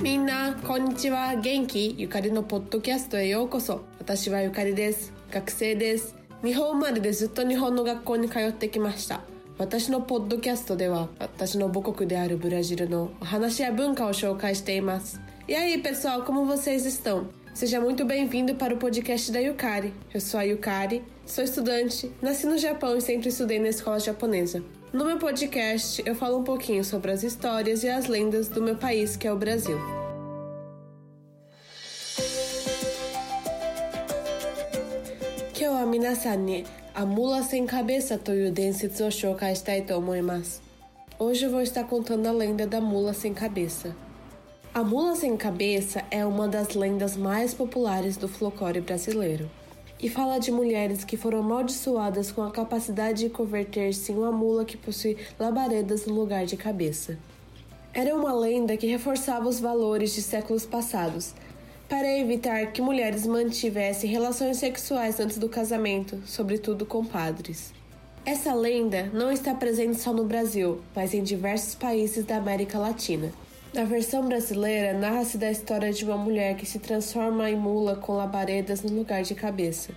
みんなこんにちは元気ゆかりのポッドキャストへようこそ私はゆかりです学生です日本生まれでずっと日本の学校に通ってきました私のポッドキャストでは私の母国であるブラジルのお話や文化を紹介しています E aí pessoal, como vocês estão? Seja muito bem-vindo para o podcast da Yukari. Eu sou a Yukari, sou estudante, nasci no Japão e sempre estudei na escola japonesa. No meu podcast, eu falo um pouquinho sobre as histórias e as lendas do meu país, que é o Brasil. A mula sem cabeça toyu densetsu o shoukai shitai to omoimasu. Hoje eu vou estar contando a lenda da mula sem cabeça. A mula sem cabeça é uma das lendas mais populares do folclore brasileiro e fala de mulheres que foram amaldiçoadas com a capacidade de converter-se em uma mula que possui labaredas no lugar de cabeça. Era uma lenda que reforçava os valores de séculos passados, para evitar que mulheres mantivessem relações sexuais antes do casamento, sobretudo com padres. Essa lenda não está presente só no Brasil, mas em diversos países da América Latina. Na versão brasileira, narra-se da história de uma mulher que se transforma em mula com labaredas no lugar de cabeça.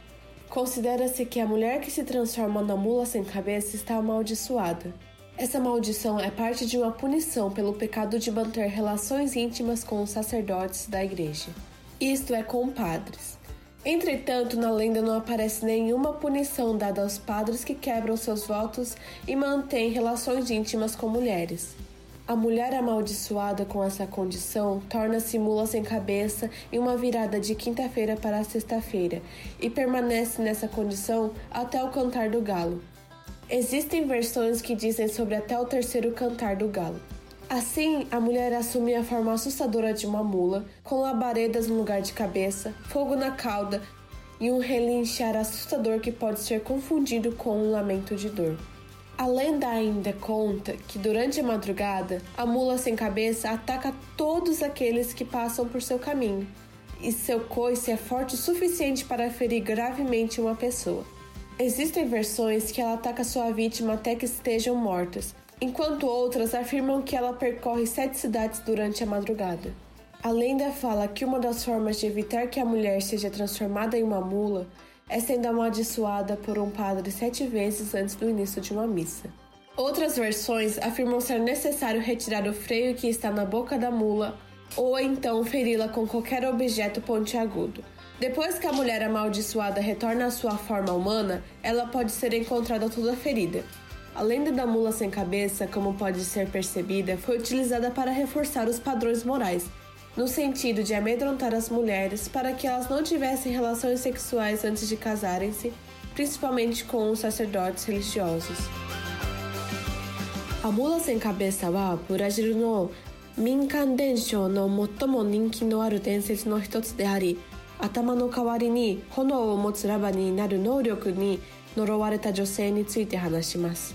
Considera-se que a mulher que se transforma na mula sem cabeça está amaldiçoada. Essa maldição é parte de uma punição pelo pecado de manter relações íntimas com os sacerdotes da igreja. Isto é, com padres. Entretanto, na lenda não aparece nenhuma punição dada aos padres que quebram seus votos e mantêm relações íntimas com mulheres. A mulher amaldiçoada com essa condição torna-se mula sem cabeça em uma virada de quinta-feira para sexta-feira e permanece nessa condição até o cantar do galo. Existem versões que dizem sobre até o terceiro cantar do galo. Assim, a mulher assume a forma assustadora de uma mula, com labaredas no lugar de cabeça, fogo na cauda e um relinchar assustador que pode ser confundido com um lamento de dor. A lenda ainda conta que durante a madrugada, a mula sem cabeça ataca todos aqueles que passam por seu caminho, e seu coice é forte o suficiente para ferir gravemente uma pessoa. Existem versões que ela ataca sua vítima até que estejam mortas, enquanto outras afirmam que ela percorre sete cidades durante a madrugada. A lenda fala que uma das formas de evitar que a mulher seja transformada em uma mula é sendo amaldiçoada por um padre sete vezes antes do início de uma missa. Outras versões afirmam ser necessário retirar o freio que está na boca da mula ou então feri-la com qualquer objeto pontiagudo. Depois que a mulher amaldiçoada retorna à sua forma humana, ela pode ser encontrada toda ferida. A lenda da mula sem cabeça, como pode ser percebida, foi utilizada para reforçar os padrões morais, no sentido de amedrontar as mulheres para que elas não tivessem relações sexuais antes de casarem-se, principalmente com os sacerdotes religiosos. A mula sem cabeça はブラジルの民間伝承の最も人気のある伝説の一つであり頭の代わりに炎を持つラバになる能力に呪われた女性について話します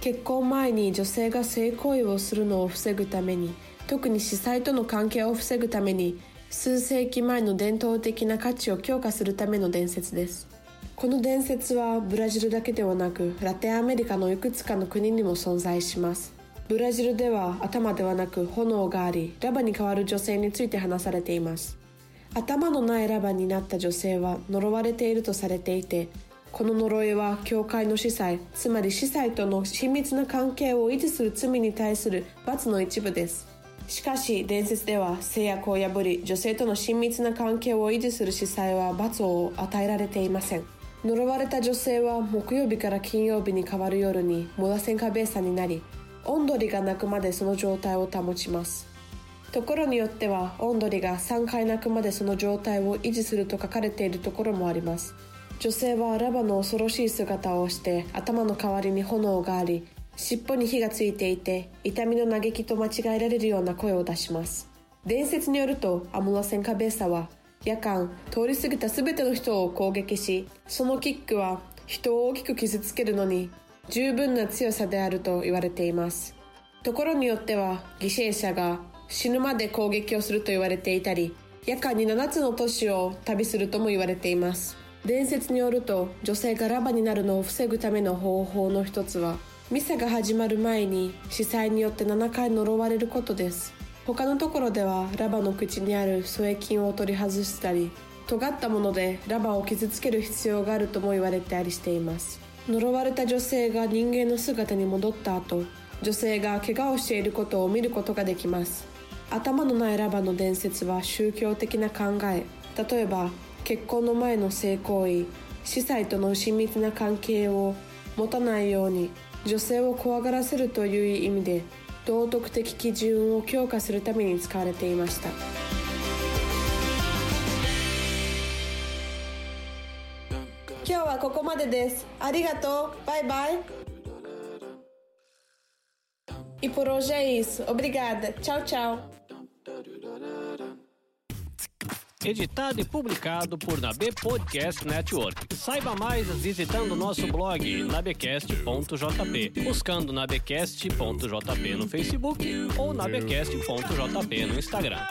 結婚前に女性が性行為をするのを防ぐために 特に司祭との関係を防ぐために数世紀前の伝統的な価値を強化するための伝説です。この伝説はブラジルだけではなくラテンアメリカのいくつかの国にも存在します。ブラジルでは頭ではなく炎がありラバに代わる女性について話されています。頭のないラバになった女性は呪われているとされていてこの呪いは教会の司祭つまり司祭との親密な関係を維持する罪に対する罰の一部です。しかし伝説では制約を破り女性との親密な関係を維持する司祭は罰を与えられていません。呪われた女性は木曜日から金曜日に変わる夜にモラセンカベーサになりオンドリが鳴くまでその状態を保ちます。ところによってはオンドリが3回鳴くまでその状態を維持すると書かれているところもあります。女性はラバの恐ろしい姿をして頭の代わりに炎があり尻尾に火がついていて痛みの嘆きと間違えられるような声を出します。伝説によるとアムラセンカベーサは夜間通り過ぎた全ての人を攻撃しそのキックは人を大きく傷つけるのに十分な強さであると言われています。ところによっては犠牲者が死ぬまで攻撃をすると言われていたり夜間に7つの都市を旅するとも言われています。伝説によると女性がラバになるのを防ぐための方法の一つはミサが始まる前に司祭によって7回呪われることです。他のところではラバの口にある添え金を取り外したり尖ったものでラバを傷つける必要があるとも言われたりしています。呪われた女性が人間の姿に戻った後女性が怪我をしていることを見ることができます。頭のないラバの伝説は宗教的な考え。例えば結婚の前の性行為司祭との親密な関係を持たないように女性を怖がらせるという意味で道徳的基準を強化するために使われていました今日はここまでですありがとうバイバイ E por hoje é isso. Obrigada. Tchau, tchau. Editado e publicado por Nabe Podcast Network. Saiba mais visitando nosso blog nabecast.jp, buscando nabecast.jp no Facebook ou nabecast.jp no Instagram.